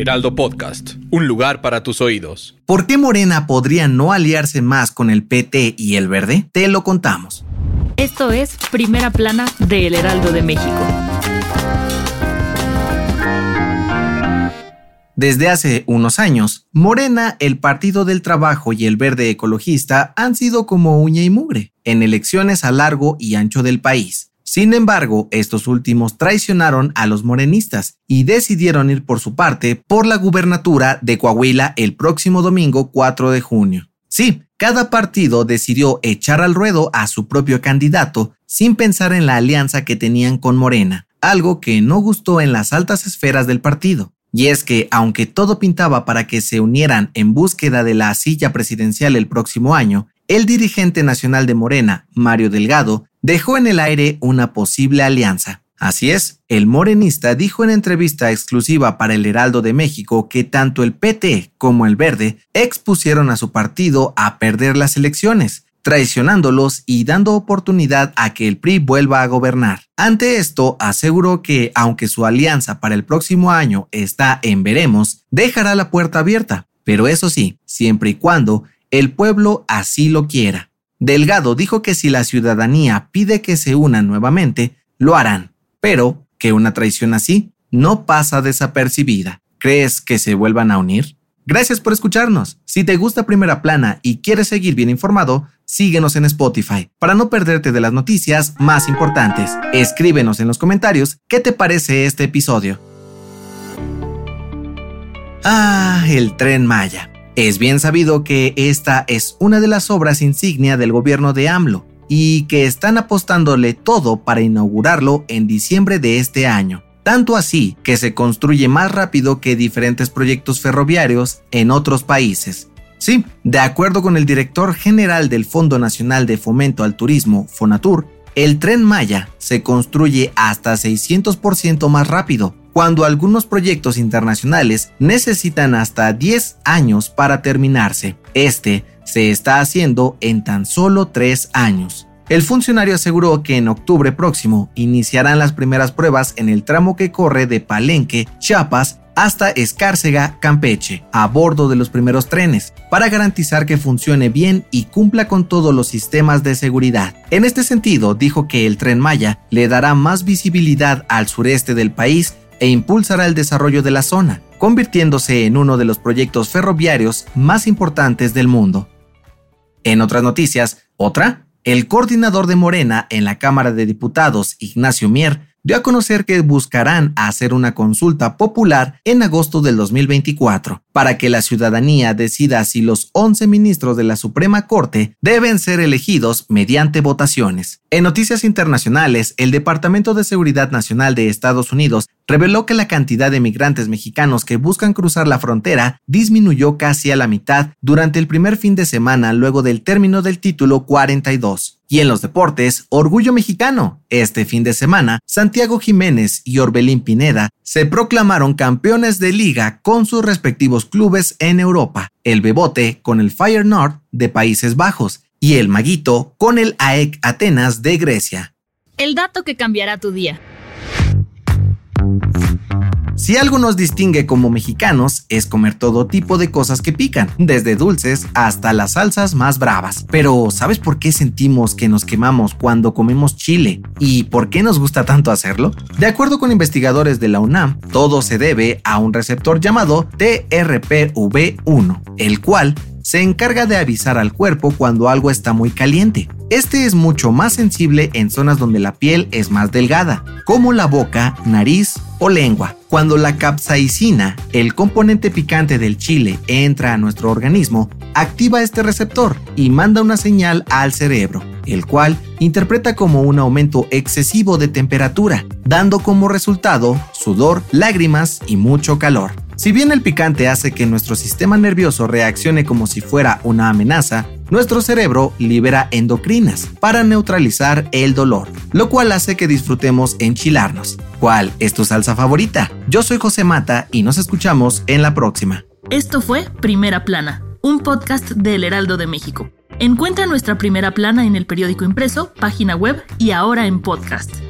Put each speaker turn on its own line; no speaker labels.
Heraldo Podcast, un lugar para tus oídos.
¿Por qué Morena podría no aliarse más con el PT y el Verde? Te lo contamos.
Esto es Primera Plana de El Heraldo de México.
Desde hace unos años, Morena, el Partido del Trabajo y el Verde Ecologista han sido como uña y mugre en elecciones a largo y ancho del país. Sin embargo, estos últimos traicionaron a los morenistas y decidieron ir por su parte por la gubernatura de Coahuila el próximo domingo 4 de junio. Sí, cada partido decidió echar al ruedo a su propio candidato sin pensar en la alianza que tenían con Morena, algo que no gustó en las altas esferas del partido. Y es que, aunque todo pintaba para que se unieran en búsqueda de la silla presidencial el próximo año, el dirigente nacional de Morena, Mario Delgado, dejó en el aire una posible alianza. Así es, el morenista dijo en entrevista exclusiva para el Heraldo de México que tanto el PT como el Verde expusieron a su partido a perder las elecciones, traicionándolos y dando oportunidad a que el PRI vuelva a gobernar. Ante esto, aseguró que, aunque su alianza para el próximo año está en veremos, dejará la puerta abierta, pero eso sí, siempre y cuando el pueblo así lo quiera. Delgado dijo que si la ciudadanía pide que se unan nuevamente, lo harán, pero que una traición así no pasa desapercibida. ¿Crees que se vuelvan a unir? Gracias por escucharnos. Si te gusta Primera Plana y quieres seguir bien informado, síguenos en Spotify para no perderte de las noticias más importantes. Escríbenos en los comentarios qué te parece este episodio. Ah, el tren Maya. Es bien sabido que esta es una de las obras insignia del gobierno de AMLO y que están apostándole todo para inaugurarlo en diciembre de este año tanto así que se construye más rápido que diferentes proyectos ferroviarios en otros países. Sí, de acuerdo con el director general del Fondo Nacional de Fomento al Turismo, Fonatur, el tren Maya se construye hasta 600% más rápido, cuando algunos proyectos internacionales necesitan hasta 10 años para terminarse. Este se está haciendo en tan solo 3 años. El funcionario aseguró que en octubre próximo iniciarán las primeras pruebas en el tramo que corre de Palenque, Chiapas, hasta Escárcega, Campeche, a bordo de los primeros trenes, para garantizar que funcione bien y cumpla con todos los sistemas de seguridad. En este sentido, dijo que el tren Maya le dará más visibilidad al sureste del país e impulsará el desarrollo de la zona, convirtiéndose en uno de los proyectos ferroviarios más importantes del mundo. En otras noticias, otra el coordinador de Morena en la Cámara de Diputados, Ignacio Mier, dio a conocer que buscarán hacer una consulta popular en agosto del 2024 para que la ciudadanía decida si los 11 ministros de la Suprema Corte deben ser elegidos mediante votaciones. En noticias internacionales, el Departamento de Seguridad Nacional de Estados Unidos reveló que la cantidad de migrantes mexicanos que buscan cruzar la frontera disminuyó casi a la mitad durante el primer fin de semana luego del término del título 42. Y en los deportes, orgullo mexicano. Este fin de semana, Santiago Jiménez y Orbelín Pineda se proclamaron campeones de liga con sus respectivos clubes en Europa. El Bebote con el Fire North de Países Bajos y el Maguito con el AEK Atenas de Grecia.
El dato que cambiará tu día.
Si algo nos distingue como mexicanos es comer todo tipo de cosas que pican, desde dulces hasta las salsas más bravas. Pero ¿sabes por qué sentimos que nos quemamos cuando comemos chile? ¿Y por qué nos gusta tanto hacerlo? De acuerdo con investigadores de la UNAM, todo se debe a un receptor llamado TRPV1, el cual se encarga de avisar al cuerpo cuando algo está muy caliente. Este es mucho más sensible en zonas donde la piel es más delgada, como la boca, nariz, o lengua. Cuando la capsaicina, el componente picante del chile, entra a nuestro organismo, activa este receptor y manda una señal al cerebro, el cual interpreta como un aumento excesivo de temperatura, dando como resultado sudor, lágrimas y mucho calor. Si bien el picante hace que nuestro sistema nervioso reaccione como si fuera una amenaza, nuestro cerebro libera endocrinas para neutralizar el dolor, lo cual hace que disfrutemos enchilarnos. ¿Cuál es tu salsa favorita? Yo soy José Mata y nos escuchamos en la próxima.
Esto fue Primera Plana, un podcast del Heraldo de México. Encuentra nuestra primera plana en el periódico impreso, página web y ahora en podcast.